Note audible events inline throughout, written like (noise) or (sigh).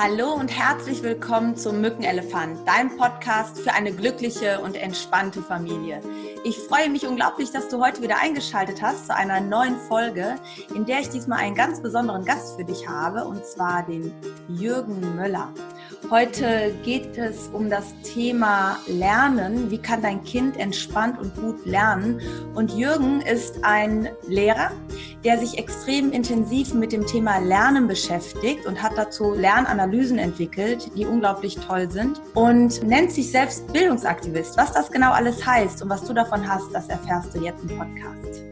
Hallo und herzlich willkommen zum Mückenelefant, deinem Podcast für eine glückliche und entspannte Familie. Ich freue mich unglaublich, dass du heute wieder eingeschaltet hast zu einer neuen Folge, in der ich diesmal einen ganz besonderen Gast für dich habe, und zwar den Jürgen Möller. Heute geht es um das Thema Lernen. Wie kann dein Kind entspannt und gut lernen? Und Jürgen ist ein Lehrer, der sich extrem intensiv mit dem Thema Lernen beschäftigt und hat dazu Lernanalysen entwickelt, die unglaublich toll sind und nennt sich selbst Bildungsaktivist. Was das genau alles heißt und was du davon hast, das erfährst du jetzt im Podcast.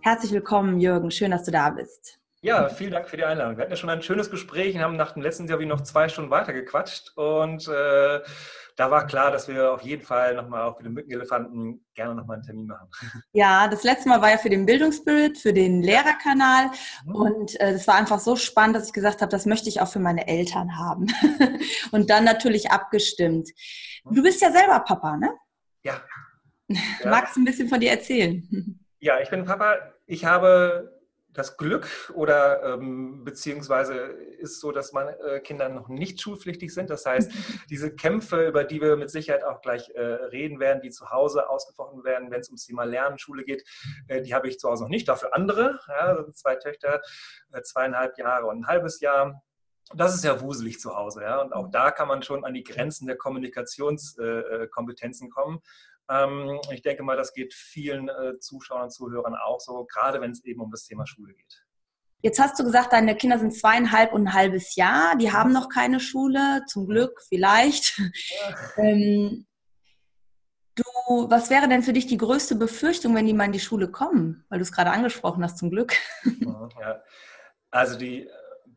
Herzlich willkommen, Jürgen. Schön, dass du da bist. Ja, vielen Dank für die Einladung. Wir hatten ja schon ein schönes Gespräch und haben nach dem letzten Jahr wie noch zwei Stunden weitergequatscht. Und äh, da war klar, dass wir auf jeden Fall nochmal auch für den Mückenelefanten gerne nochmal einen Termin machen. (laughs) Ja, das letzte Mal war ja für den Bildungsbild, für den Lehrerkanal. Mhm. Und äh, das war einfach so spannend, dass ich gesagt habe, das möchte ich auch für meine Eltern haben. (laughs) und dann natürlich abgestimmt. Du bist ja selber Papa, ne? Ja. (laughs) Magst du ein bisschen von dir erzählen? Ja, ich bin Papa. Ich habe das Glück oder ähm, beziehungsweise ist so, dass meine äh, Kinder noch nicht schulpflichtig sind. Das heißt, (laughs) diese Kämpfe, über die wir mit Sicherheit auch gleich äh, reden werden, die zu Hause ausgefochten werden, wenn es ums Thema Lernen, Schule geht, äh, die habe ich zu Hause noch nicht. Dafür andere, ja, zwei Töchter, äh, zweieinhalb Jahre und ein halbes Jahr. Das ist ja wuselig zu Hause, ja. Und auch da kann man schon an die Grenzen der Kommunikationskompetenzen äh, äh, kommen. Ähm, ich denke mal, das geht vielen äh, Zuschauern und Zuhörern auch so, gerade wenn es eben um das Thema Schule geht. Jetzt hast du gesagt, deine Kinder sind zweieinhalb und ein halbes Jahr. Die haben noch keine Schule, zum Glück, vielleicht. Ja. ähm, du, was wäre denn für dich die größte Befürchtung, wenn die mal in die Schule kommen? Weil du es gerade angesprochen hast, zum Glück. Ja. Also die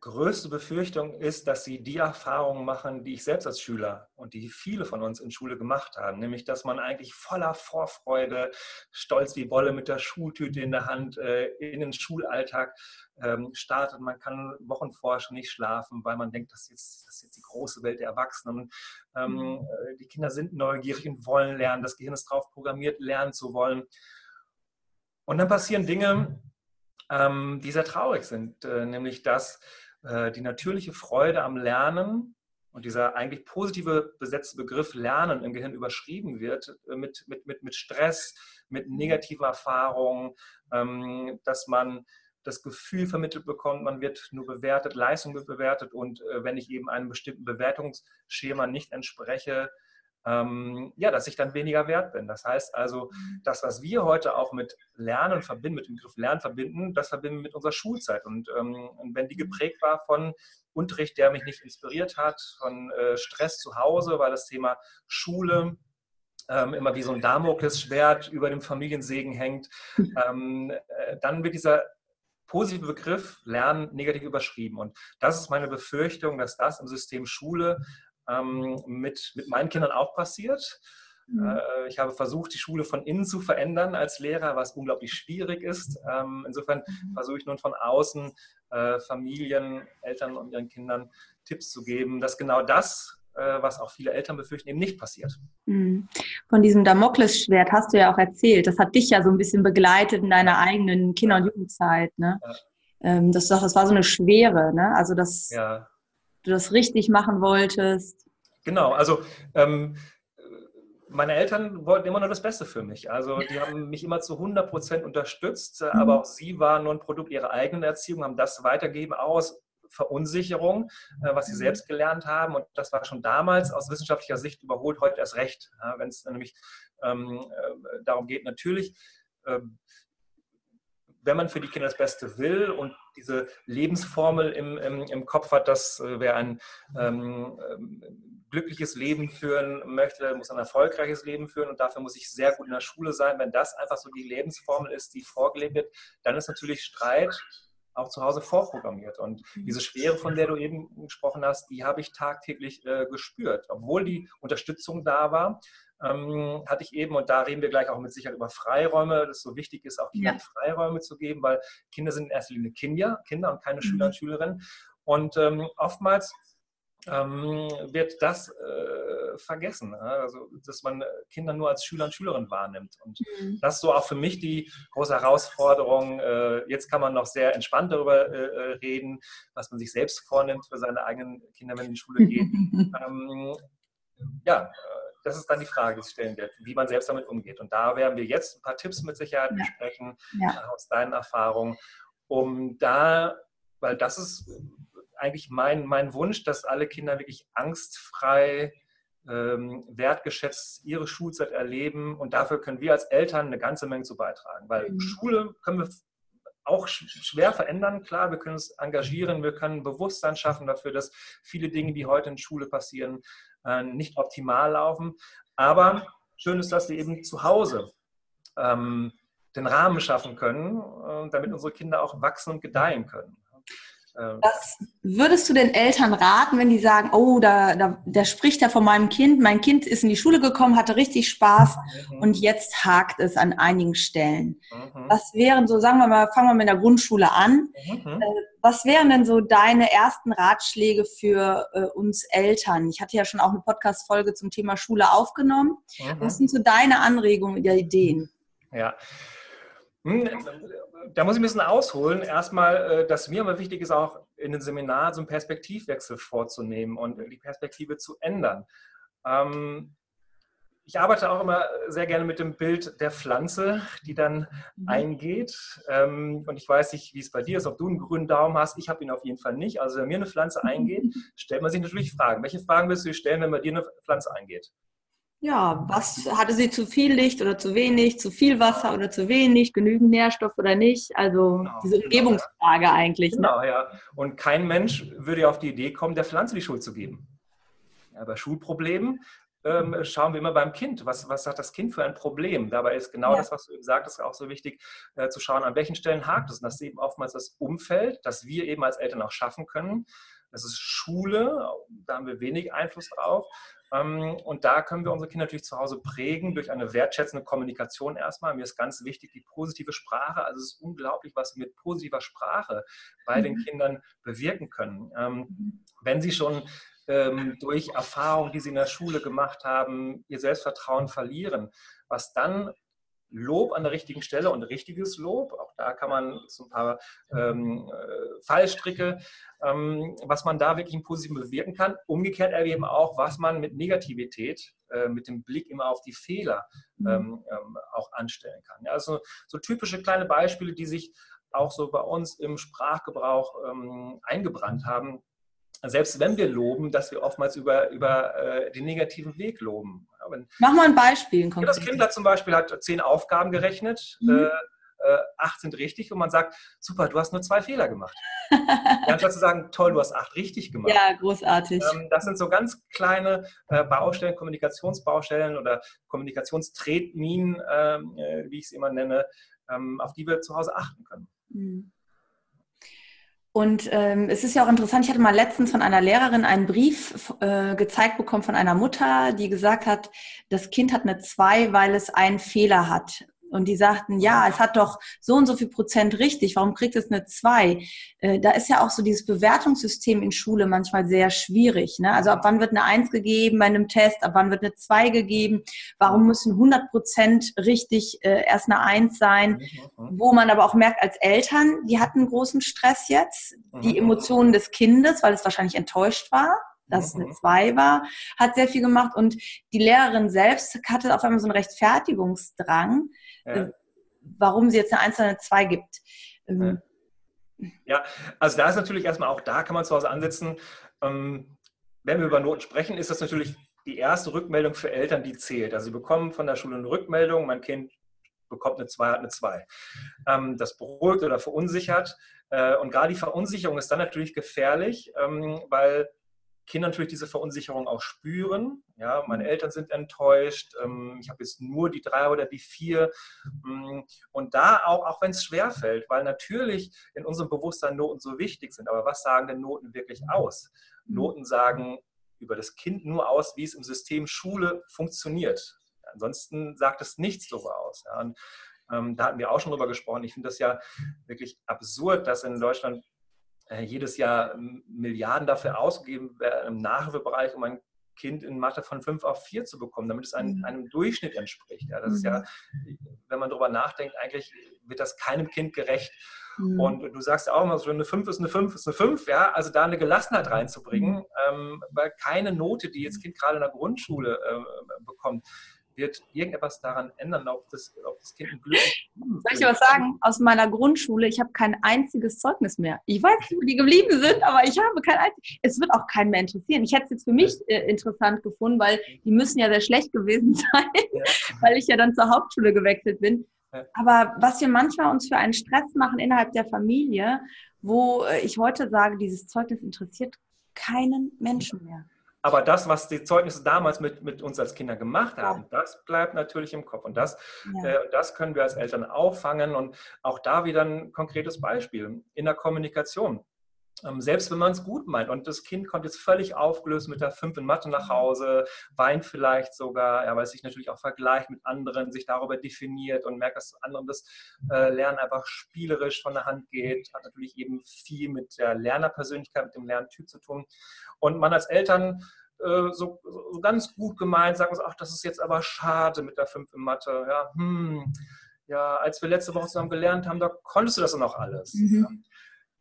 größte Befürchtung ist, dass sie die Erfahrungen machen, die ich selbst als Schüler und die viele von uns in Schule gemacht haben, nämlich dass man eigentlich voller Vorfreude, stolz wie Wolle mit der Schultüte in der Hand äh, in den Schulalltag ähm, startet. Man kann Wochen vorher schon nicht schlafen, weil man denkt, das ist jetzt, das ist jetzt die große Welt der Erwachsenen. Ähm, mhm. äh, die Kinder sind neugierig und wollen lernen. Das Gehirn ist darauf programmiert, lernen zu wollen. Und dann passieren Dinge, ähm, die sehr traurig sind, äh, nämlich dass äh, die natürliche Freude am Lernen und dieser eigentlich positive besetzte Begriff Lernen im Gehirn überschrieben wird äh, mit, mit, mit, mit Stress, mit negativen Erfahrungen, ähm, dass man das Gefühl vermittelt bekommt, man wird nur bewertet, Leistung wird bewertet und äh, wenn ich eben einem bestimmten Bewertungsschema nicht entspreche, ähm, ja, dass ich dann weniger wert bin. Das heißt also, mhm. das, was wir heute auch mit Lernen verbinden, mit dem Begriff Lernen verbinden, das verbinden wir mit unserer Schulzeit. Und ähm, wenn die mhm. geprägt war von Unterricht, der mich nicht inspiriert hat, von äh, Stress zu Hause, weil das Thema Schule ähm, immer wie so ein Damoklesschwert über dem Familiensegen hängt, (laughs) ähm, äh, dann wird dieser positive Begriff Lernen negativ überschrieben. Und das ist meine Befürchtung, dass das im System Schule ähm, mit, mit meinen Kindern auch passiert. Mhm. Äh, ich habe versucht, die Schule von innen zu verändern als Lehrer, was unglaublich schwierig ist. Ähm, insofern mhm. versuche ich nun von außen äh, Familien, Eltern und ihren Kindern Tipps zu geben, dass genau das, äh, was auch viele Eltern befürchten, eben nicht passiert. Mhm. Von diesem Damoklesschwert hast du ja auch erzählt. Das hat dich ja so ein bisschen begleitet in deiner eigenen Kinder- und Jugendzeit. Ne? Ja. Ähm, das, das war so eine Schwere. Ne? Also das ja du das richtig machen wolltest? Genau, also ähm, meine Eltern wollten immer nur das Beste für mich. Also die haben mich immer zu 100 Prozent unterstützt, mhm. aber auch sie waren nur ein Produkt ihrer eigenen Erziehung, haben das weitergegeben aus Verunsicherung, äh, was sie mhm. selbst gelernt haben. Und das war schon damals aus wissenschaftlicher Sicht überholt, heute erst recht. Ja, Wenn es nämlich ähm, äh, darum geht, natürlich ähm, wenn man für die Kinder das Beste will und diese Lebensformel im, im, im Kopf hat, dass äh, wer ein ähm, glückliches Leben führen möchte, muss ein erfolgreiches Leben führen und dafür muss ich sehr gut in der Schule sein. Wenn das einfach so die Lebensformel ist, die vorgelebt wird, dann ist natürlich Streit auch zu Hause vorprogrammiert. Und diese Schwere, von der du eben gesprochen hast, die habe ich tagtäglich äh, gespürt. Obwohl die Unterstützung da war, ähm, hatte ich eben, und da reden wir gleich auch mit Sicherheit über Freiräume, dass es so wichtig ist, auch Kindern ja. Freiräume zu geben, weil Kinder sind in erster Linie Kinder, Kinder und keine mhm. Schüler und Schülerinnen. Und ähm, oftmals ähm, wird das äh, vergessen. Also, dass man Kinder nur als Schüler und Schülerin wahrnimmt. Und mhm. das ist so auch für mich die große Herausforderung. Äh, jetzt kann man noch sehr entspannt darüber äh, reden, was man sich selbst vornimmt für seine eigenen Kinder, wenn in die Schule gehen. (laughs) ähm, ja, äh, das ist dann die Frage, die sich stellen wird, wie man selbst damit umgeht. Und da werden wir jetzt ein paar Tipps mit Sicherheit besprechen ja. aus deinen Erfahrungen, um da, weil das ist eigentlich mein, mein Wunsch, dass alle Kinder wirklich angstfrei, ähm, wertgeschätzt ihre Schulzeit erleben. Und dafür können wir als Eltern eine ganze Menge zu beitragen. Weil mhm. Schule können wir auch schwer verändern. Klar, wir können uns engagieren, wir können Bewusstsein schaffen dafür, dass viele Dinge, die heute in Schule passieren, äh, nicht optimal laufen. Aber schön ist, dass wir eben zu Hause ähm, den Rahmen schaffen können, äh, damit unsere Kinder auch wachsen und gedeihen können. Ähm, Was würdest du den Eltern raten, wenn die sagen, oh, da, da, da spricht er von meinem Kind, mein Kind ist in die Schule gekommen, hatte richtig Spaß mhm. und jetzt hakt es an einigen Stellen. Mhm. Was wären so, sagen wir mal, fangen wir mit der Grundschule an. Mhm. Äh, was wären denn so deine ersten Ratschläge für äh, uns Eltern? Ich hatte ja schon auch eine Podcast-Folge zum Thema Schule aufgenommen. Mhm. Was sind so deine Anregungen oder Ideen? Ja. Hm, da muss ich ein bisschen ausholen. Erstmal, äh, dass mir immer wichtig ist, auch in den Seminaren so einen Perspektivwechsel vorzunehmen und die Perspektive zu ändern. Ähm, ich arbeite auch immer sehr gerne mit dem Bild der Pflanze, die dann mhm. eingeht. Ähm, und ich weiß nicht, wie es bei dir ist, ob du einen grünen Daumen hast. Ich habe ihn auf jeden Fall nicht. Also wenn mir eine Pflanze (laughs) eingeht, stellt man sich natürlich Fragen. Welche Fragen wirst du dir stellen, wenn bei dir eine Pflanze eingeht? Ja, was hatte sie zu viel Licht oder zu wenig, zu viel Wasser oder zu wenig, genügend Nährstoff oder nicht? Also genau, diese genau, Umgebungsfrage genau, eigentlich. Ne? Genau, ne? ja. Und kein Mensch würde ja auf die Idee kommen, der Pflanze die Schuld zu geben. Ja, bei Schulproblemen ähm, schauen wir immer beim Kind. Was, was hat das Kind für ein Problem? Dabei ist genau ja. das, was du eben sagtest, auch so wichtig, äh, zu schauen, an welchen Stellen hakt es. Und das ist eben oftmals das Umfeld, das wir eben als Eltern auch schaffen können. Das ist Schule, da haben wir wenig Einfluss drauf. Ähm, und da können wir unsere Kinder natürlich zu Hause prägen durch eine wertschätzende Kommunikation erstmal. Mir ist ganz wichtig die positive Sprache. Also es ist unglaublich, was wir mit positiver Sprache bei den mhm. Kindern bewirken können. Ähm, mhm. Wenn sie schon ähm, durch Erfahrungen, die sie in der Schule gemacht haben, ihr Selbstvertrauen verlieren, was dann Lob an der richtigen Stelle und richtiges Lob. Auch da kann man so ein paar ähm, äh, Fallstricke, ähm, was man da wirklich im Positiven bewirken kann. Umgekehrt eben auch, was man mit Negativität, äh, mit dem Blick immer auf die Fehler mhm. ähm, ähm, auch anstellen kann. Ja, also so typische kleine Beispiele, die sich auch so bei uns im Sprachgebrauch ähm, eingebrannt haben selbst wenn wir loben, dass wir oftmals über, über äh, den negativen Weg loben. Wenn, Mach mal ein Beispiel. Ein das Kind hat zum Beispiel hat zehn Aufgaben gerechnet, mhm. äh, acht sind richtig und man sagt, super, du hast nur zwei Fehler gemacht. (laughs) Anstatt zu sagen, toll, du hast acht richtig gemacht. Ja, großartig. Ähm, das sind so ganz kleine äh, Baustellen, Kommunikationsbaustellen oder Kommunikationstretminen, ähm, äh, wie ich es immer nenne, ähm, auf die wir zu Hause achten können. Mhm. Und ähm, es ist ja auch interessant, ich hatte mal letztens von einer Lehrerin einen Brief äh, gezeigt bekommen von einer Mutter, die gesagt hat, das Kind hat eine 2, weil es einen Fehler hat. Und die sagten, ja, es hat doch so und so viel Prozent richtig, warum kriegt es eine 2? Äh, da ist ja auch so dieses Bewertungssystem in Schule manchmal sehr schwierig. Ne? Also ab wann wird eine 1 gegeben bei einem Test, ab wann wird eine 2 gegeben, warum müssen 100 Prozent richtig äh, erst eine 1 sein, wo man aber auch merkt als Eltern, die hatten großen Stress jetzt, die Emotionen des Kindes, weil es wahrscheinlich enttäuscht war dass es eine 2 war, hat sehr viel gemacht. Und die Lehrerin selbst hatte auf einmal so einen Rechtfertigungsdrang, ja. Äh, warum sie jetzt eine einzelne 2 gibt. Ähm, ja, also da ist natürlich erstmal auch da kann man zu Hause ansetzen. Ähm, wenn wir über Noten sprechen, ist das natürlich die erste Rückmeldung für Eltern, die zählt. Also sie bekommen von der Schule eine Rückmeldung, mein Kind bekommt eine 2, hat eine 2. Ähm, das beruhigt oder verunsichert. Äh, und gerade die Verunsicherung ist dann natürlich gefährlich, weil Kinder natürlich diese Verunsicherung auch spüren. Ja, meine. Eltern sind enttäuscht, ähm, ich habe jetzt nur die drei oder die vier. Mm, und da auch, auch wenn es schwerfällt, weil natürlich in unserem Bewusstsein Noten so wichtig sind. Aber was sagen denn Noten wirklich aus? Mhm. Noten sagen über das Kind nur aus, wie es im System Schule funktioniert. Ansonsten sagt es nichts darüber aus. Ja. Und, ähm, da hatten wir auch schon drüber gesprochen. Ich finde das ja wirklich absurd, dass in Deutschland jedes Jahr Milliarden dafür ausgegeben werden im Nachhilfebereich, um ein Kind in Mathe von 5 auf 4 zu bekommen, damit es einem, mhm. einem Durchschnitt entspricht. Ja, das ist ja, mhm. wenn man darüber nachdenkt, eigentlich wird das keinem Kind gerecht. Mhm. Und du sagst ja auch immer so, eine 5 ist eine 5 ist eine 5, ja, also da eine Gelassenheit reinzubringen, ähm, weil keine Note, die jetzt Kind gerade in der Grundschule äh, bekommt, wird irgendetwas daran ändern, ob das, ob das Kind ein Glück Soll ich was sagen? Aus meiner Grundschule, ich habe kein einziges Zeugnis mehr. Ich weiß nicht, wo die geblieben sind, aber ich habe kein einziges. Es wird auch keinen mehr interessieren. Ich hätte es jetzt für mich äh, interessant gefunden, weil die müssen ja sehr schlecht gewesen (laughs) sein, ja. weil ich ja dann zur Hauptschule gewechselt bin. Aber was wir manchmal uns für einen Stress machen innerhalb der Familie, wo äh, ich heute sage, dieses Zeugnis interessiert keinen Menschen mehr. Aber das, was die Zeugnisse damals mit, mit uns als Kinder gemacht haben, ja. das bleibt natürlich im Kopf. Und das, ja. äh, das können wir als Eltern auffangen. Und auch da wieder ein konkretes Beispiel in der Kommunikation. Ähm, selbst wenn man es gut meint und das Kind kommt jetzt völlig aufgelöst mit der 5 in Mathe nach Hause, weint vielleicht sogar, ja, weil es sich natürlich auch vergleicht mit anderen, sich darüber definiert und merkt, dass anderen das äh, Lernen einfach spielerisch von der Hand geht, hat natürlich eben viel mit der Lernerpersönlichkeit, mit dem Lerntyp zu tun. Und man als Eltern äh, so, so, ganz gut gemeint sagen ach, das ist jetzt aber schade mit der 5 in Mathe. Ja, hm, ja, als wir letzte Woche zusammen gelernt haben, da konntest du das dann auch alles. Mhm. Ja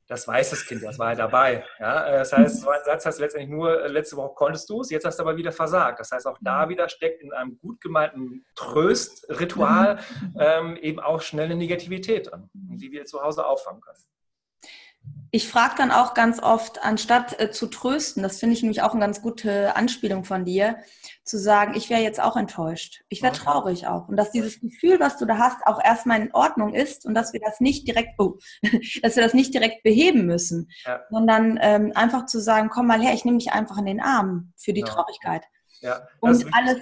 das weiß das Kind, das war ja dabei. Ja? Das heißt, so ein Satz heißt letztendlich nur, äh, letzte Woche konntest du es, jetzt hast du aber wieder versagt. Das heißt, auch da mhm. wieder steckt in einem gut gemeinten Tröstritual mhm. ähm, eben auch schnelle Negativität drin, die wir zu Hause auffangen können ich frage dann auch ganz oft, anstatt äh, zu trösten, das finde ich nämlich auch eine ganz gute Anspielung von dir, zu sagen, ich wäre jetzt auch enttäuscht. Ich wäre traurig auch. Und dass dieses Gefühl, was du da hast, auch erstmal in Ordnung ist und dass wir das nicht direkt, oh, (laughs) dass wir das nicht direkt beheben müssen, ja. sondern ähm, einfach zu sagen, komm mal her, ich nehme dich einfach in den Arm für die ja. Traurigkeit. Ja, und alles.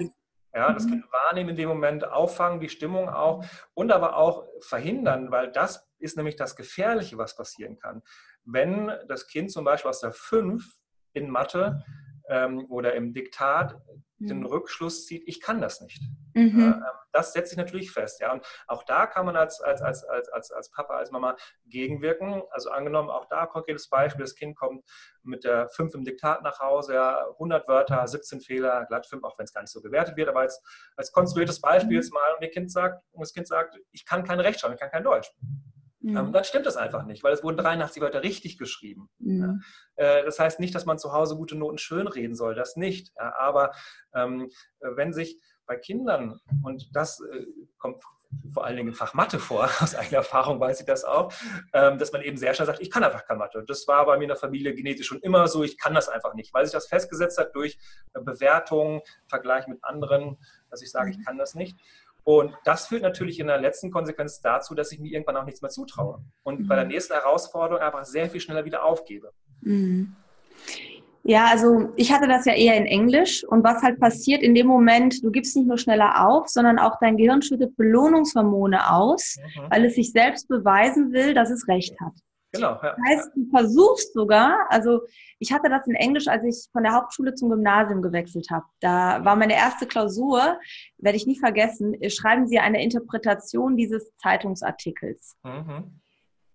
Ja, das mhm. Kind wahrnehmen in dem Moment, auffangen, die Stimmung auch und aber auch verhindern, weil das ist nämlich das Gefährliche, was passieren kann wenn das Kind zum Beispiel aus der 5 in Mathe ähm, oder im Diktat den mhm. Rückschluss zieht, ich kann das nicht. Mhm. Ähm, das setzt sich natürlich fest. Ja. Und auch da kann man als, als, als, als, als Papa, als Mama gegenwirken. Also angenommen, auch da konkretes Beispiel, das Kind kommt mit der 5 im Diktat nach Hause, ja, 100 Wörter, 17 Fehler, glatt 5, auch wenn es gar nicht so gewertet wird, aber als, als konstruiertes Beispiel mhm. jetzt mal, und, kind sagt, und das Kind sagt, ich kann kein Rechtschreiben, ich kann kein Deutsch. Mhm. dann stimmt das einfach nicht, weil es wurden 83 Wörter richtig geschrieben. Mhm. Ja. Äh, das heißt nicht, dass man zu Hause gute Noten schönreden soll, das nicht. Ja, aber ähm, wenn sich bei Kindern, und das äh, kommt vor allen Dingen im Fach Mathe vor, (laughs) aus eigener Erfahrung weiß ich das auch, ähm, dass man eben sehr schnell sagt, ich kann einfach kein Mathe. Das war bei mir in der Familie genetisch schon immer so, ich kann das einfach nicht, weil sich das festgesetzt hat durch Bewertungen, Vergleich mit anderen, dass ich sage, ich mhm. kann das nicht. Und das führt natürlich in der letzten Konsequenz dazu, dass ich mir irgendwann auch nichts mehr zutraue und mhm. bei der mhm. nächsten Herausforderung einfach sehr viel schneller wieder aufgebe. Mhm. Ja, also ich hatte das ja eher in Englisch und was halt passiert in dem Moment, du gibst nicht nur schneller auf, sondern auch dein Gehirn schüttet Belohnungshormone aus, mhm. weil es sich selbst beweisen will, dass es recht hat. Genau. Ja. Das heißt, du versuchst sogar, also ich hatte das in Englisch, als ich von der Hauptschule zum Gymnasium gewechselt habe. Da war meine erste Klausur, werde ich nie vergessen, schreiben Sie eine Interpretation dieses Zeitungsartikels. Mhm.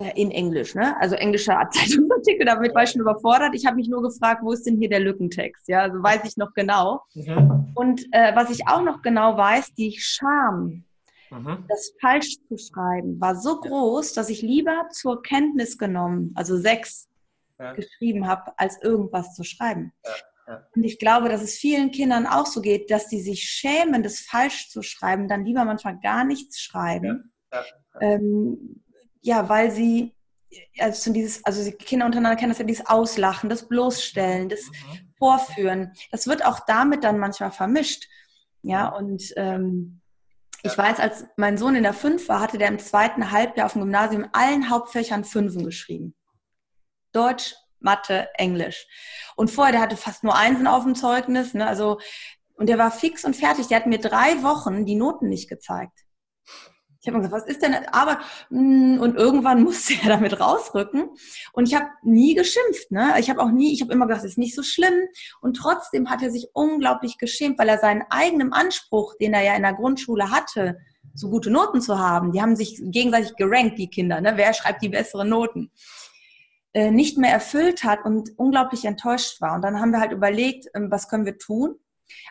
Äh, in Englisch, ne? Also englischer (laughs) Zeitungsartikel, damit war ich schon überfordert. Ich habe mich nur gefragt, wo ist denn hier der Lückentext? Ja, also weiß ich noch genau. Mhm. Und äh, was ich auch noch genau weiß, die Scham, Mhm. Das falsch zu schreiben war so groß, dass ich lieber zur Kenntnis genommen, also sechs, ja. geschrieben habe, als irgendwas zu schreiben. Ja. Ja. Und ich glaube, dass es vielen Kindern auch so geht, dass die sich schämen, das falsch zu schreiben, dann lieber manchmal gar nichts schreiben. Ja, ähm, ja weil sie, also, dieses, also die Kinder untereinander kennen das ja, dieses Auslachen, das Bloßstellen, das mhm. Vorführen. Das wird auch damit dann manchmal vermischt. Ja, und ähm, ich weiß, als mein Sohn in der fünf war, hatte der im zweiten Halbjahr auf dem Gymnasium allen Hauptfächern Fünfen geschrieben. Deutsch, Mathe, Englisch. Und vorher, der hatte fast nur Einsen auf dem Zeugnis. Ne? Also, und der war fix und fertig. Der hat mir drei Wochen die Noten nicht gezeigt. Ich habe gesagt, was ist denn? Aber mm, und irgendwann (laughs) musste er damit rausrücken. Und ich habe nie geschimpft. Ne? Ich habe auch nie, ich habe immer gesagt, es ist nicht so schlimm. Und trotzdem hat er sich unglaublich geschämt, weil er seinen eigenen Anspruch, den er ja in der Grundschule hatte, so gute Noten zu haben, die haben sich gegenseitig gerankt, die Kinder. Ne? Wer schreibt die besseren Noten? äh, nicht mehr erfüllt hat und unglaublich enttäuscht war. Und dann haben wir halt überlegt, ähm, was können wir tun?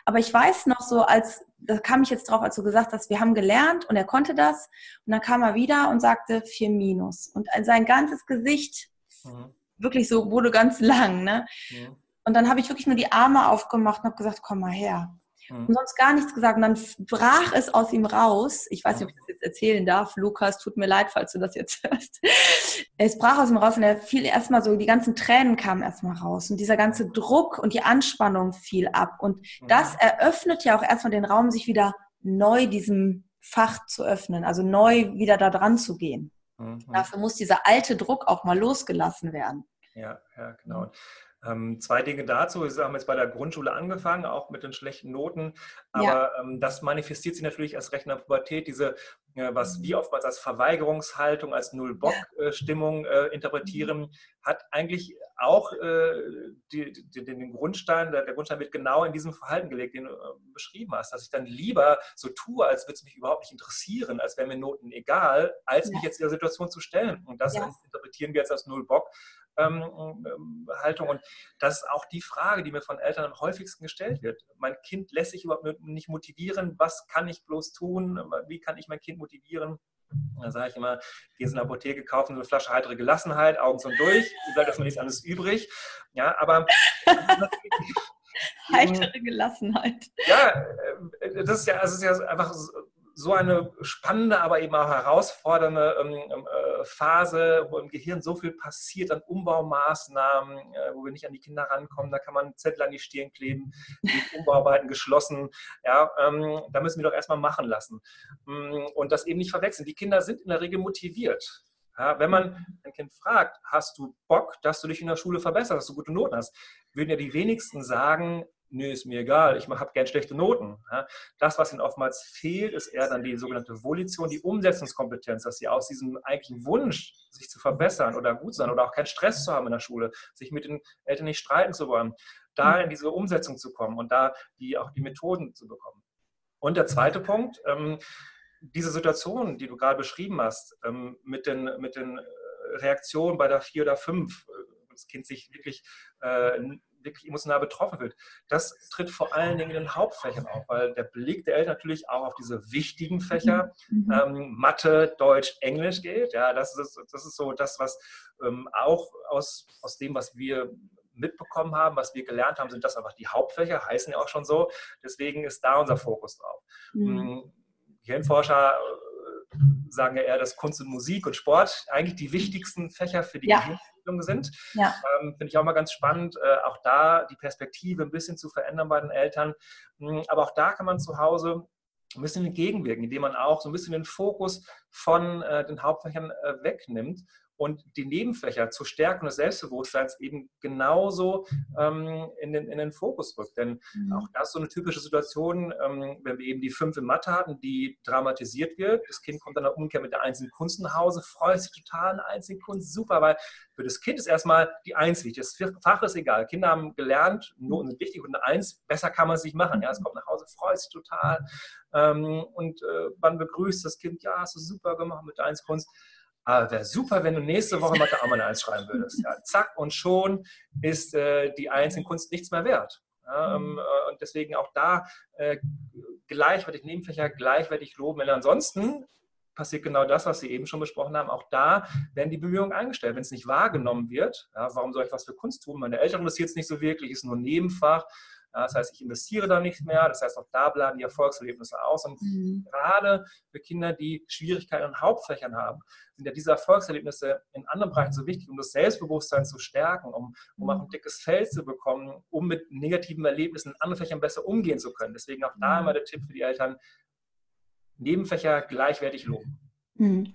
Aber ich weiß noch so, als, da kam ich jetzt drauf, als du gesagt hast, wir haben gelernt und er konnte das. Und dann kam er wieder und sagte vier minus. Und sein ganzes Gesicht mhm. wirklich so wurde ganz lang. Ne? Mhm. Und dann habe ich wirklich nur die Arme aufgemacht und habe gesagt, komm mal her. Mhm. Und sonst gar nichts gesagt. Und dann brach es aus ihm raus. Ich weiß nicht, ob ich das jetzt erzählen darf. Lukas, tut mir leid, falls du das jetzt (laughs) hörst. Es brach aus ihm raus und er fiel erstmal so, die ganzen Tränen kamen erstmal raus. Und dieser ganze Druck und die Anspannung fiel ab. Und mhm. das eröffnet ja auch erstmal den Raum, sich wieder neu diesem Fach zu öffnen, also neu wieder da dran zu gehen. Mhm. Dafür muss dieser alte Druck auch mal losgelassen werden. Ja, ja, genau. Ähm, zwei Dinge dazu. Wir haben jetzt bei der Grundschule angefangen, auch mit den schlechten Noten. Aber ja. ähm, das manifestiert sich natürlich erst recht in der Pubertät, diese, äh, was wir oftmals als Verweigerungshaltung, als Null-Bock-Stimmung äh, interpretieren, hat eigentlich auch äh, die, die, den Grundstein, der, der, Grundstein wird genau in diesem Verhalten gelegt, den du äh, beschrieben hast, dass ich dann lieber so tue, als würde es mich überhaupt nicht interessieren, als wären mir Noten egal, als ja. mich jetzt in der Situation zu stellen. Und das ja. interpretieren wir jetzt als Null-Bock. Ähm, ähm, Haltung. Und das ist auch die Frage, die mir von Eltern am häufigsten gestellt wird. Mein Kind lässt sich überhaupt nicht motivieren. Was kann ich bloß tun? Wie kann ich mein Kind motivieren? Da sage ich immer, geh in der Apotheke, kaufen eine Flasche heitere Gelassenheit, Augen sind durch, (laughs) bleibt erstmal nichts anderes übrig. Ja, aber (laughs) heitere Gelassenheit. Ja, äh, das ist ja, das ist ja einfach so eine spannende, aber eben auch herausfordernde ähm, ähm, äh, Phase, wo im Gehirn so viel passiert an Umbaumaßnahmen, äh, wo wir nicht an die Kinder rankommen. Da kann man Zettel an die Stirn kleben, die (laughs) Umbauarbeiten geschlossen. Ja, ähm, da müssen wir doch erstmal machen lassen. Mm, und das eben nicht verwechseln. Die Kinder sind in der Regel motiviert. Ja, wenn man ein Kind fragt, hast du Bock, dass du dich in der Schule verbesserst, dass du gute Noten hast, würden ja die wenigsten sagen, nö, ist mir egal, ich habe gern schlechte Noten. Das, was ihnen oftmals fehlt, ist eher dann die sogenannte Volition, die Umsetzungskompetenz, dass sie aus diesem eigentlichen Wunsch, sich zu verbessern oder gut sein oder auch keinen Stress zu haben in der Schule, sich mit den Eltern nicht streiten zu wollen, da in diese Umsetzung zu kommen und da die, auch die Methoden zu bekommen. Und der zweite Punkt, ähm, diese Situation, die du gerade beschrieben hast, ähm, mit, den, mit den Reaktionen bei der vier oder fünf, äh, das Kind sich wirklich äh, wirklich emotional betroffen wird. Das tritt vor allen Dingen in den Hauptfächern auf, weil der Blick der Eltern natürlich auch auf diese wichtigen Fächer, mhm. mhm. ähm, Mathe, Deutsch, Englisch geht. Ja, das ist, das ist so das, was ähm, auch aus, aus dem, was wir mitbekommen haben, was wir gelernt haben, sind das einfach die Hauptfächer, heißen ja auch schon so. Deswegen ist da unser Fokus drauf. Mhm. Gehirnforscher äh, sagen ja eher, dass Kunst und Musik und Sport eigentlich die wichtigsten Fächer für die ja. Gehirn Entwicklung sind. Ja. Ähm, Finde ich auch mal ganz spannend, äh, auch da die Perspektive ein bisschen zu verändern bei den Eltern. Mhm, aber auch da kann man zu Hause ein bisschen entgegenwirken, indem man auch so ein bisschen den Fokus von äh, den Hauptfächern äh, wegnimmt und die Nebenfächer zur Stärkung des Selbstbewusstseins eben genauso ähm, in, den, in den Fokus rückt. Denn mhm. auch das ist so eine typische Situation, ähm, wenn wir eben die fünf in Mathe hatten, die dramatisiert wird. Das Kind kommt dann umgekehrt mit der einzigen Kunst nach Hause, freut sich total an einzigen Kunst, super, weil für das Kind ist erstmal die Eins wichtig. Das Fach ist egal. Kinder haben gelernt, Noten sind wichtig und eine Eins, besser kann man es nicht machen. Ja, es kommt nach Hause, freut sich total ähm, und äh, man begrüßt das Kind, ja, hast du super gemacht mit der Eins Kunst. Aber wäre super, wenn du nächste Woche Mathe auch mal eine Eins schreiben würdest. Ja, zack, und schon ist äh, die Eins in Kunst nichts mehr wert. Ja, ähm, äh, und deswegen auch da äh, gleichwertig Nebenfächer gleichwertig loben. Denn ansonsten passiert genau das, was Sie eben schon besprochen haben. Auch da werden die Bemühungen eingestellt. Wenn es nicht wahrgenommen wird, ja, warum soll ich was für Kunst tun? Meine Eltern interessiert es nicht so wirklich, ist nur ein Nebenfach. Ja, das heißt, ich investiere da nicht mehr. Das heißt, auch da bleiben die Erfolgserlebnisse aus. Und mhm. gerade für Kinder, die Schwierigkeiten in Hauptfächern haben, sind ja diese Erfolgserlebnisse in anderen Bereichen so wichtig, um das Selbstbewusstsein zu stärken, um, um auch ein mhm. dickes Feld zu bekommen, um mit negativen Erlebnissen in anderen Fächern besser umgehen zu können. Deswegen auch da mhm. immer der Tipp für die Eltern, Nebenfächer gleichwertig loben. Hm.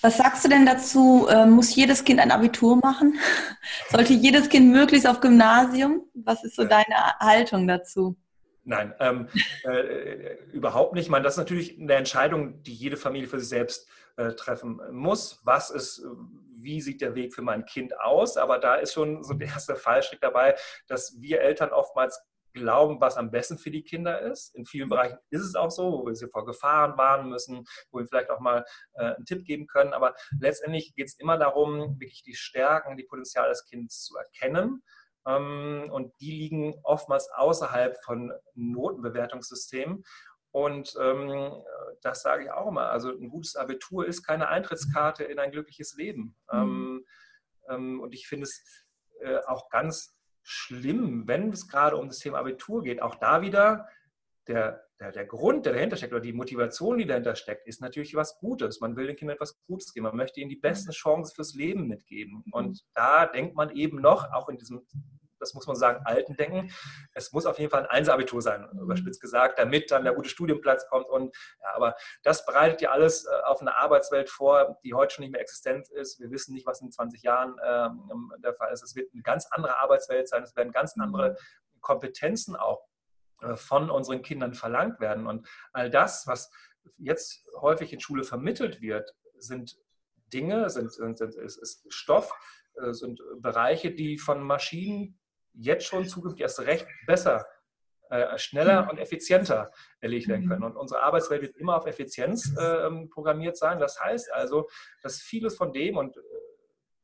Was sagst du denn dazu? Äh, muss jedes Kind ein Abitur machen? (laughs) Sollte jedes Kind möglichst auf Gymnasium? Was ist so deine Haltung dazu? Nein, ähm, äh, überhaupt nicht. Ich meine, das ist natürlich eine Entscheidung, die jede Familie für sich selbst äh, treffen muss. Was ist, wie sieht der Weg für mein Kind aus? Aber da ist schon so der erste Fallstrick dabei, dass wir Eltern oftmals glauben, was am besten für die Kinder ist. In vielen Bereichen ist es auch so, wo wir sie vor Gefahren warnen müssen, wo wir vielleicht auch mal äh, einen Tipp geben können. Aber letztendlich geht es immer darum, wirklich die Stärken, die Potenziale des Kindes zu erkennen. Ähm, und die liegen oftmals außerhalb von Notenbewertungssystemen. Und ähm, das sage ich auch immer. Also ein gutes Abitur ist keine Eintrittskarte in ein glückliches Leben. Mhm. Ähm, ähm, und ich finde es äh, auch ganz schlimm, wenn es gerade um das Thema Abitur geht. Auch da wieder der, der, der Grund, der dahinter steckt oder die Motivation, die dahinter steckt, ist natürlich was Gutes. Man will den Kindern etwas Gutes geben. Man möchte ihnen die besten Chancen fürs Leben mitgeben. Und mhm. da denkt man eben noch, auch in diesem das muss man sagen, alten denken. Es muss auf jeden Fall ein Einser-Abitur sein, mhm. überspitzt gesagt, damit dann der gute Studienplatz kommt. Und ja, aber das bereitet ja alles äh, auf eine Arbeitswelt vor, die heute schon nicht mehr existent ist. Wir wissen nicht, was in 20 Jahren ähm, der Fall ist. Es wird eine ganz andere Arbeitswelt sein. Es werden ganz andere mhm. Kompetenzen auch äh, von unseren Kindern verlangt werden. Und all das, was jetzt häufig in Schule vermittelt wird, sind Dinge, sind, sind, sind ist, ist Stoff, äh, sind Bereiche, die von Maschinen jetzt schon zukünftig erst recht besser, äh, schneller mhm. und effizienter erledigt werden können. Mhm. Und unsere Arbeitswelt wird immer auf Effizienz äh, programmiert sein. Das heißt also, dass vieles von dem und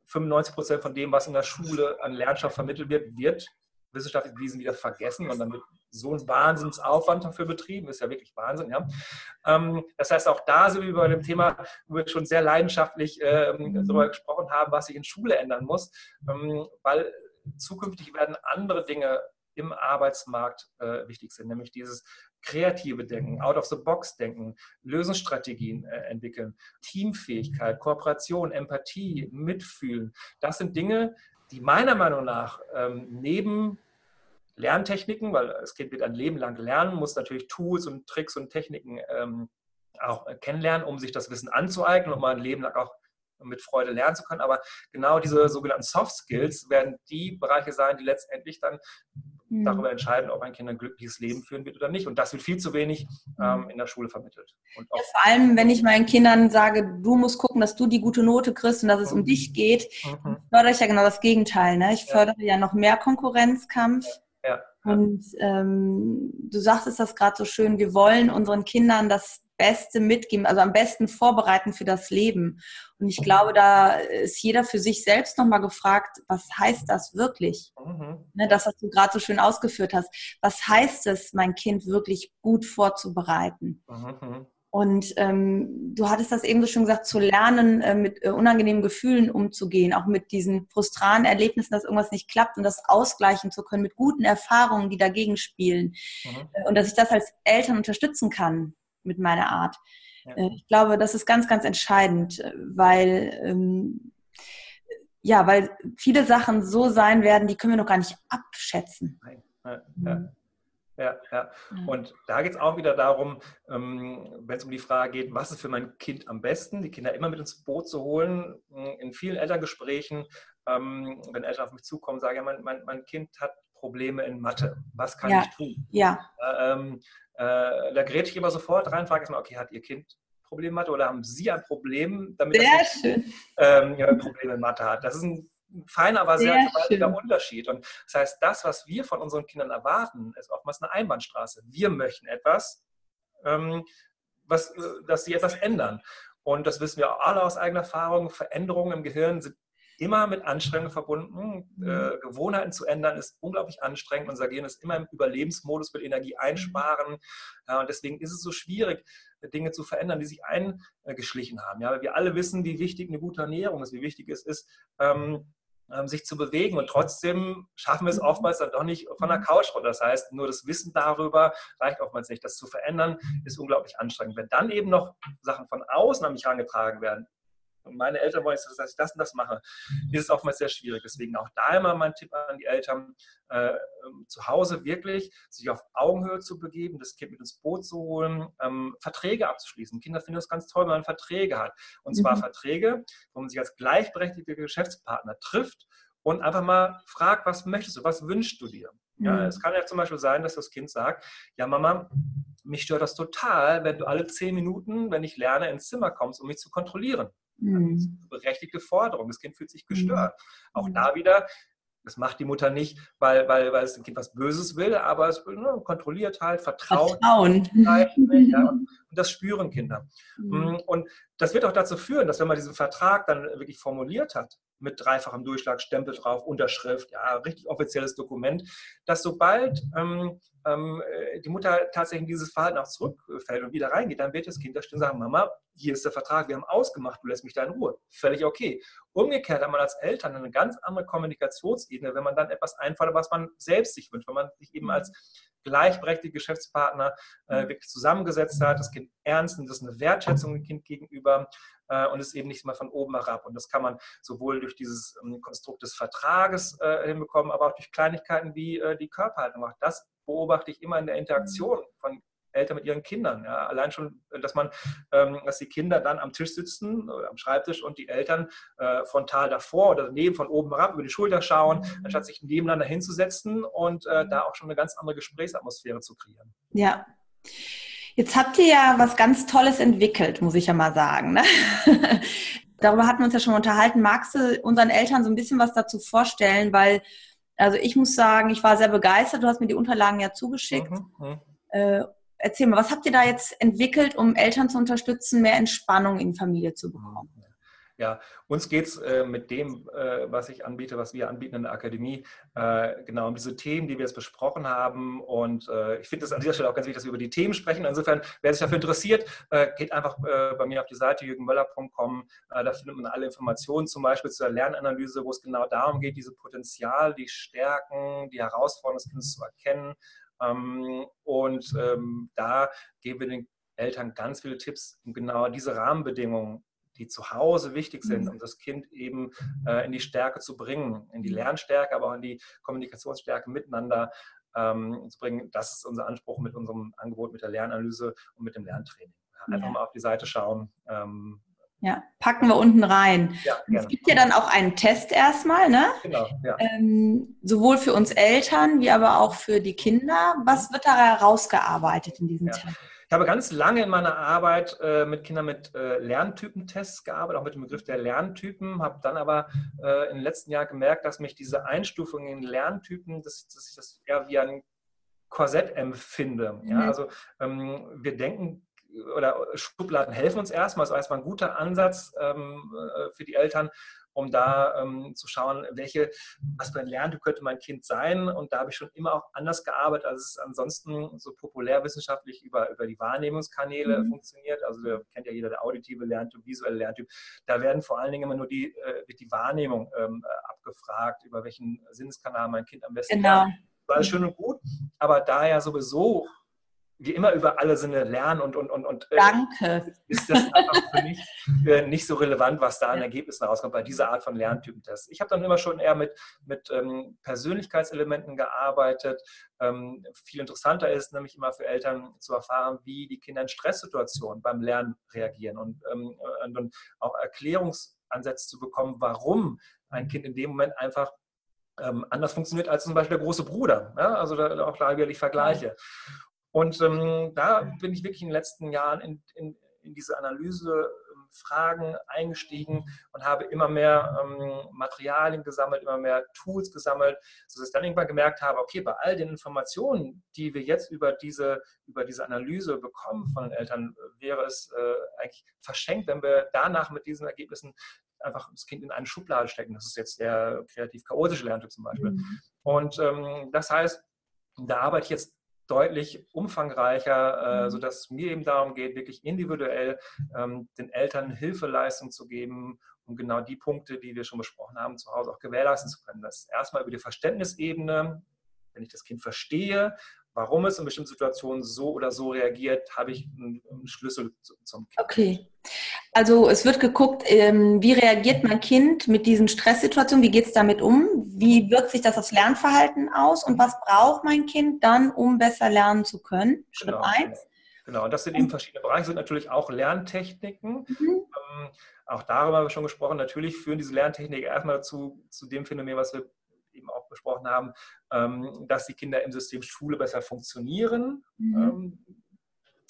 95 äh, Prozent von dem, was in der Schule an Lernstoff vermittelt wird, wird wissenschaftlich bewiesen wieder vergessen und dann wird so ein Wahnsinnsaufwand dafür betrieben, ist ja wirklich Wahnsinn. Ja? Ähm, das heißt, auch da sind wir bei dem Thema, wo wir schon sehr leidenschaftlich ähm, mhm. darüber gesprochen haben, was sich in Schule ändern muss, ähm, weil zukünftig werden andere Dinge im Arbeitsmarkt äh, wichtig sind, nämlich dieses kreative Denken, Out-of-the-Box-Denken, Lösungsstrategien äh, entwickeln, Teamfähigkeit, Kooperation, Empathie, Mitfühlen. Das sind Dinge, die meiner Meinung nach ähm, neben Lerntechniken, weil das Kind wird ein Leben lang lernen, muss natürlich Tools und Tricks und Techniken ähm, auch kennenlernen, um sich das Wissen anzueignen, um ein Leben lang auch mit Freude lernen zu können. Aber genau diese sogenannten Soft Skills werden die Bereiche sein, die letztendlich dann mhm. darüber entscheiden, ob ein Kind ein glückliches Leben führen wird oder nicht. Und das wird viel zu wenig mhm. ähm, in der Schule vermittelt. Ja, vor allem, wenn ich meinen Kindern sage, du musst gucken, dass du die gute Note kriegst und dass es mhm. um dich geht, mhm. fördere ich ja genau das Gegenteil. Ne? Ich fördere ja. ja noch mehr Konkurrenzkampf. Ja. Und ähm, du sagtest das gerade so schön, wir wollen unseren Kindern das Beste mitgeben, also am besten vorbereiten für das Leben. Und ich glaube, da ist jeder für sich selbst nochmal gefragt, was heißt das wirklich? Mhm. Ne, das, was du gerade so schön ausgeführt hast. Was heißt es, mein Kind wirklich gut vorzubereiten? Mhm. Und ähm, du hattest das eben so schon gesagt, zu lernen, äh, mit äh, unangenehmen Gefühlen umzugehen, auch mit diesen frustranen Erlebnissen, dass irgendwas nicht klappt und das ausgleichen zu können mit guten Erfahrungen, die dagegen spielen. Mhm. Äh, und dass ich das als Eltern unterstützen kann mit meiner Art. Ja. Äh, ich glaube, das ist ganz, ganz entscheidend, äh, weil ähm, ja, weil viele Sachen so sein werden, die können wir noch gar nicht abschätzen. Ja, ja. Ja, ja. Und da geht es auch wieder darum, ähm, wenn es um die Frage geht, was ist für mein Kind am besten, die Kinder immer mit ins Boot zu holen. In vielen Elterngesprächen, ähm, wenn Eltern auf mich zukommen, sagen, ja, mein, mein, mein Kind hat Probleme in Mathe. Was kann ja. ich tun? Ja. Ähm, äh, da gerät ich immer sofort rein, frage erstmal, okay, hat Ihr Kind Probleme in Mathe oder haben Sie ein Problem, damit Sehr das schön. Ähm, ja, Probleme in Mathe hat? Das ist ein feiner, aber sehr, sehr gewaltiger Unterschied. Und das heißt, das, was wir von unseren Kindern erwarten, ist oftmals eine Einbahnstraße. Wir möchten etwas, ähm, was, äh, dass sie etwas ändern. Und das wissen wir alle aus eigener Erfahrung. Veränderungen im Gehirn sind immer mit Anstrengungen verbunden. Mhm. Äh, Gewohnheiten zu ändern ist unglaublich anstrengend. Unser Gehirn ist immer im Überlebensmodus, will Energie mhm. einsparen. Äh, und deswegen ist es so schwierig, Dinge zu verändern, die sich eingeschlichen haben. Ja, wir alle wissen, wie wichtig eine gute Ernährung ist, wie wichtig es ist, ähm, ähm, sich zu bewegen. Und trotzdem schaffen wir es mhm. oftmals dann doch nicht von der Couch runter. Das heißt, nur das Wissen darüber reicht oftmals nicht. Das zu verändern ist unglaublich anstrengend. Wenn dann eben noch Sachen von außen an mich herangetragen werden, und meine Eltern wollen, dass ich das und das mache, ist es oftmals sehr schwierig. Deswegen auch da immer mein Tipp an die Eltern, äh, ähm, zu Hause wirklich sich auf Augenhöhe zu begeben, das Kind mit ins Boot zu holen, ähm, Verträge abzuschließen. Kinder finden das ganz toll, wenn man Verträge hat. Und zwar mhm. Verträge, wo man sich als gleichberechtigter Geschäftspartner trifft und einfach mal fragt, was möchtest du, was wünschst du dir? Ja, mhm. es kann ja zum Beispiel sein, dass das Kind sagt, ja Mama, mich stört das total, wenn du alle zehn Minuten, wenn ich lerne, ins Zimmer kommst, um mich zu kontrollieren. Mhm. berechtigte Forderung. Das Kind fühlt sich gestört. Mhm. Auch da wieder Das macht die Mutter nicht, weil, weil, weil es ein Kind was Böses will, aber es ne, kontrolliert halt, vertraut. Vertrauen. Ja, (laughs) und das spüren Kinder. Mhm. Und das wird auch dazu führen, dass wenn man diesen Vertrag dann wirklich formuliert hat, mit dreifachem Durchschlag, Stempel drauf, Unterschrift, ja, richtig offizielles Dokument, dass sobald ähm, ähm, äh, die Mutter tatsächlich dieses Verhalten auch zurückfällt und wieder reingeht, dann wird das Kind da stehen und sagen, Mama, hier ist der Vertrag, wir haben ausgemacht, du lässt mich da in Ruhe. Völlig okay. Umgekehrt hat man als Eltern eine ganz andere Kommunikationsebene, wenn man dann etwas einfordert, was man selbst sich wünscht, wenn man sich eben als gleichberechtigte Geschäftspartner äh, mhm. wirklich zusammengesetzt hat, das Kind ernst nimmt, das ist eine Wertschätzung dem Kind gegenüber und es eben nicht mal von oben herab. Und das kann man sowohl durch dieses ähm, Konstrukt des Vertrages äh, hinbekommen, aber auch durch Kleinigkeiten wie äh, die Körperhaltung. Auch das beobachte ich immer in der Interaktion von Eltern mit ihren Kindern. Ja, allein schon, dass man, ähm, dass die Kinder dann am Tisch sitzen oder am Schreibtisch und die Eltern äh, frontal davor oder daneben von oben herab über die Schulter schauen, anstatt sich nebeneinander hinzusetzen und äh, da auch schon eine ganz andere Gesprächsatmosphäre zu kreieren. Ja. Jetzt habt ihr ja was ganz Tolles entwickelt, muss ich ja mal sagen. Ne? (laughs) Darüber hatten wir uns ja schon unterhalten. Magst du unseren Eltern so ein bisschen was dazu vorstellen? Weil, also ich muss sagen, ich war sehr begeistert. Du hast mir die Unterlagen ja zugeschickt. Mhm. mhm. Äh, erzähl mal, was habt ihr da jetzt entwickelt, um Eltern zu unterstützen, mehr Entspannung in Familie zu bekommen? Ja, uns geht es äh, mit dem, äh, was ich anbiete, was wir anbieten in der Akademie, äh, genau um diese Themen, die wir jetzt besprochen haben. Und äh, ich finde es an dieser Stelle auch ganz wichtig, dass wir über die Themen sprechen. Insofern, wer sich dafür interessiert, äh, geht einfach äh, bei mir auf die Seite jürgenmöller.com. da findet man alle Informationen, zum Beispiel zur Lernanalyse, wo es genau darum geht, diese Potenzial, die Stärken, die Herausforderungen des Kindes zu erkennen. Ähm, und ähm, da geben wir den Eltern ganz viele Tipps, um genau diese Rahmenbedingungen die zu Hause wichtig sind, mhm. um das Kind eben äh, in die Stärke zu bringen, in die Lernstärke, aber auch in die Kommunikationsstärke miteinander ähm, zu bringen. Das ist unser Anspruch mit unserem Angebot, mit der Lernanalyse und mit dem Lerntraining. Einfach ja. mal auf die Seite schauen. Ähm, ja, packen wir unten rein. Ja, es gibt ja dann auch einen Test erstmal, ne? Genau, ja. Ähm, sowohl für uns Eltern wie aber auch für die Kinder. Was wird da herausgearbeitet in diesem ja. Test? Ich habe ganz lange in meiner Arbeit äh, mit Kindern mit äh, Lerntypentests gearbeitet, auch mit dem Begriff der Lerntypen, habe dann aber äh, den letzten Jahren gemerkt, dass mich diese Einstufung in Lerntypen, dass, dass ich das eher wie ein Korsett empfinde. Ja? Mhm. Also ähm, wir denken oder Schubladen helfen uns erstmal, das ist erstmal ein guter Ansatz ähm, äh, für die Eltern, um da ähm, zu schauen, welche, was für ein Lerntyp könnte mein Kind sein. Und da habe ich schon immer auch anders gearbeitet, als es ansonsten so populärwissenschaftlich über, über die Wahrnehmungskanäle mhm. funktioniert. Also der, kennt ja jeder der auditive Lerntyp, visuelle Lerntyp. Da werden vor allen Dingen immer nur die, äh, die Wahrnehmung ähm, abgefragt, über welchen Sinneskanal mein Kind am besten genau. lernt. Das war schön und gut, aber da ja sowieso wie immer über alle Sinne lernen und, und, und, und äh, Danke. ist das einfach für mich (laughs) äh, nicht so relevant, was da an Ergebnissen rauskommt bei dieser Art von Lerntypentests. Ich habe dann immer schon eher mit, mit ähm, Persönlichkeitselementen gearbeitet. Ähm, viel interessanter ist nämlich immer für Eltern zu erfahren, wie die Kinder in Stresssituationen beim Lernen reagieren und, ähm, und, und auch Erklärungsansätze zu bekommen, warum ein Kind in dem Moment einfach ähm, anders funktioniert als zum Beispiel der große Bruder. Ja? Also da, auch die Vergleiche. Und ähm, da bin ich wirklich in den letzten Jahren in, in, in diese Analyse Fragen eingestiegen und habe immer mehr ähm, Materialien gesammelt, immer mehr Tools gesammelt, sodass ich dann irgendwann gemerkt habe, okay, bei all den Informationen, die wir jetzt über diese, über diese Analyse bekommen von den Eltern, wäre es äh, eigentlich verschenkt, wenn wir danach mit diesen Ergebnissen einfach das Kind in eine Schublade stecken. Das ist jetzt der kreativ chaotische Lerntyp zum Beispiel. Mhm. Und ähm, das heißt, da arbeite ich jetzt deutlich umfangreicher, äh, mhm. sodass es mir eben darum geht, wirklich individuell ähm, den Eltern Hilfeleistung zu geben, um genau die Punkte, die wir schon besprochen haben, zu Hause auch gewährleisten zu können. Das ist erstmal über die Verständnisebene, wenn ich das Kind verstehe, warum es in bestimmten Situationen so oder so reagiert, habe ich einen, Schlüssel zum Kind. Okay. Also es wird geguckt, ähm, wie reagiert mein Kind mit diesen Stresssituationen, wie geht es damit um, wie wirkt sich das aufs Lernverhalten aus und was braucht mein Kind dann, um besser lernen zu können? Schritt genau, eins. Genau, und das sind eben verschiedene Bereiche, sind natürlich auch Lerntechniken. Mhm. Ähm, auch darüber haben wir schon gesprochen. Natürlich führen diese Lerntechniken erstmal dazu, zu dem Phänomen, was wir eben auch besprochen haben, ähm, dass die Kinder im System Schule besser funktionieren. Mhm. Ähm,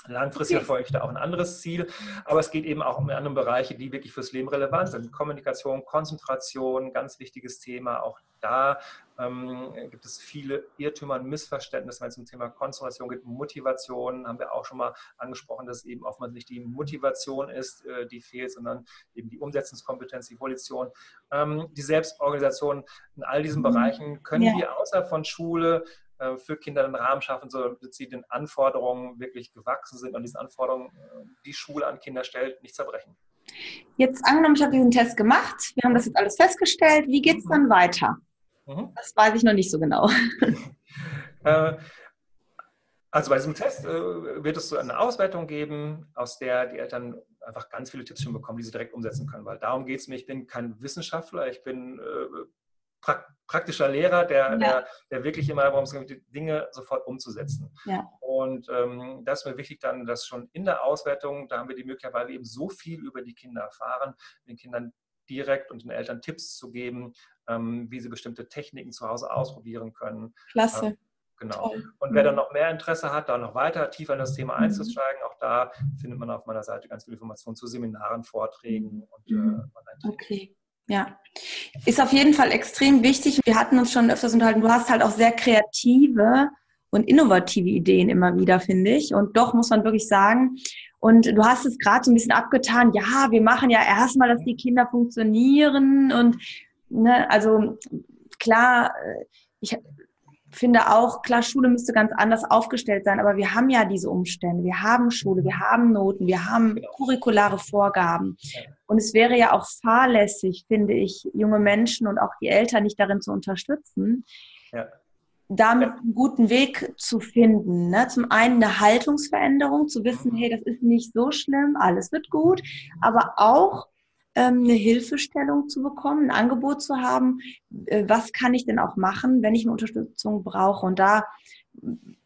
Langfristig verfolge ich da auch ein anderes Ziel, aber es geht eben auch um andere Bereiche, die wirklich fürs Leben relevant sind. Kommunikation, Konzentration, ganz wichtiges Thema. Auch da ähm, gibt es viele Irrtümer und Missverständnisse, wenn es um Thema Konzentration geht. Motivation haben wir auch schon mal angesprochen, dass es eben oftmals nicht die Motivation ist, äh, die fehlt, sondern eben die Umsetzungskompetenz, die Volition, ähm, die Selbstorganisation. In all diesen mhm. Bereichen können ja. wir außerhalb von Schule für Kinder einen Rahmen schaffen, so dass sie den Anforderungen wirklich gewachsen sind und diese Anforderungen, äh, die Schule an Kinder stellt, nicht zerbrechen. Jetzt angenommen, ich habe diesen Test gemacht, wir haben das jetzt alles festgestellt, wie geht es dann mhm. weiter? Mhm. Das weiß ich noch nicht so genau. (laughs) Äh, also bei diesem Test wird es so eine Auswertung geben, aus der die Eltern einfach ganz viele Tipps schon bekommen, die sie direkt umsetzen können. Weil darum geht es mir, ich bin kein Wissenschaftler, ich bin praktischer Lehrer, der, ja. der, der wirklich immer darum geht, die Dinge sofort umzusetzen. Ja. Und ähm, das ist mir wichtig dann, dass schon in der Auswertung, da haben wir die Möglichkeit, weil wir eben so viel über die Kinder erfahren, den Kindern direkt und den Eltern Tipps zu geben, ähm, wie sie bestimmte Techniken zu Hause ausprobieren können. Klasse. Ähm, genau. Toll. Und wer dann noch mehr Interesse hat, da noch weiter tiefer in das Thema mhm. einzusteigen, auch da findet man auf meiner Seite ganz viel Informationen zu Seminaren, Vorträgen und mhm. äh, Okay. Ja, ist auf jeden Fall extrem wichtig. Wir hatten uns schon öfters unterhalten. Du hast halt auch sehr kreative und innovative Ideen immer wieder, finde ich. Und doch muss man wirklich sagen, und du hast es gerade so ein bisschen abgetan, ja, wir machen ja erstmal, dass die Kinder funktionieren. Und ne, also klar, äh, ich, finde auch, klar, Schule müsste ganz anders aufgestellt sein, aber wir haben ja diese Umstände. Wir haben Schule, wir haben Noten, wir haben genau. curriculare Vorgaben. Und es wäre ja auch fahrlässig, finde ich, junge Menschen und auch die Eltern nicht darin zu unterstützen, ja. damit einen guten Weg zu finden. Ne? Zum einen eine Haltungsveränderung, zu wissen, hey, das ist nicht so schlimm, alles wird gut, aber auch ähm, eine Hilfestellung zu bekommen, ein Angebot zu haben, äh, was kann ich denn auch machen, wenn ich eine Unterstützung brauche. Und da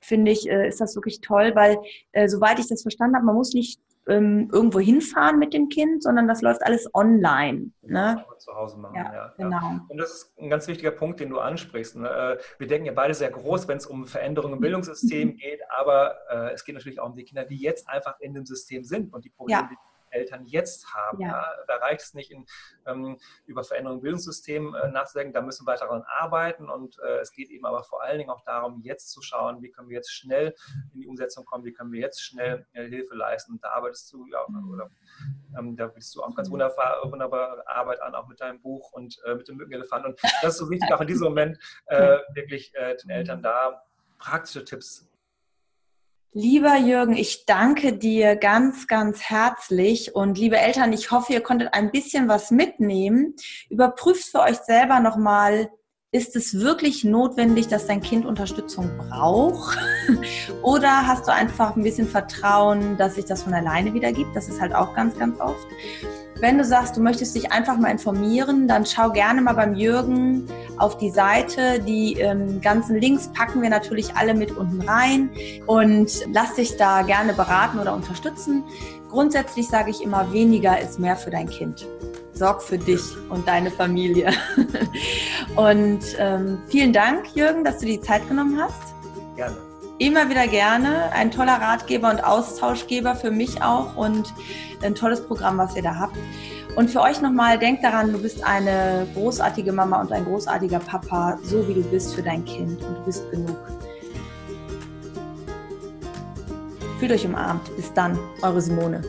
finde ich, äh, ist das wirklich toll, weil äh, soweit ich das verstanden habe, man muss nicht ähm, irgendwo hinfahren mit dem Kind, sondern das läuft alles online. Ne? Zu Hause machen, ja, ja, Genau. Und das ist ein ganz wichtiger Punkt, den du ansprichst. Ne? Wir denken ja beide sehr groß, wenn es um Veränderungen im Bildungssystem geht, aber äh, es geht natürlich auch um die Kinder, die jetzt einfach in dem System sind und die Probleme, ja. die Eltern jetzt haben. Ja. Ja, da reicht es nicht, in, ähm, über Veränderungen im Bildungssystem äh, nachzudenken. Da müssen wir weiter daran arbeiten. Und äh, es geht eben aber vor allen Dingen auch darum, jetzt zu schauen, wie können wir jetzt schnell in die Umsetzung kommen, wie können wir jetzt schnell äh, Hilfe leisten. Und da arbeitest du, ja, oder ähm, da bist du auch ganz wunderbar, wunderbare Arbeit an, auch mit deinem Buch und äh, mit dem Mückenelefant. Und das ist so wichtig, auch in diesem Moment äh, wirklich äh, den Eltern da praktische Tipps Lieber Jürgen, ich danke dir ganz, ganz herzlich. Und liebe Eltern, ich hoffe, ihr konntet ein bisschen was mitnehmen. Überprüft für euch selber nochmal, ist es wirklich notwendig, dass dein Kind Unterstützung braucht? (laughs) Oder hast du einfach ein bisschen Vertrauen, dass sich das von alleine wieder gibt? Das ist halt auch ganz, ganz oft. Wenn du sagst, du möchtest dich einfach mal informieren, dann schau gerne mal beim Jürgen auf die Seite. Die ähm, ganzen Links packen wir natürlich alle mit unten rein und lass dich da gerne beraten oder unterstützen. Grundsätzlich sage ich immer, weniger ist mehr für dein Kind. Sorg für dich und deine Familie. (laughs) und ähm, vielen Dank, Jürgen, dass du die Zeit genommen hast. Gerne immer wieder gerne. Ein toller Ratgeber und Austauschgeber für mich auch und ein tolles Programm, was ihr da habt. Und für euch nochmal, denkt daran, du bist eine großartige Mama und ein großartiger Papa, so wie du bist für dein Kind und du bist genug. Fühlt euch umarmt. Bis dann, eure Simone.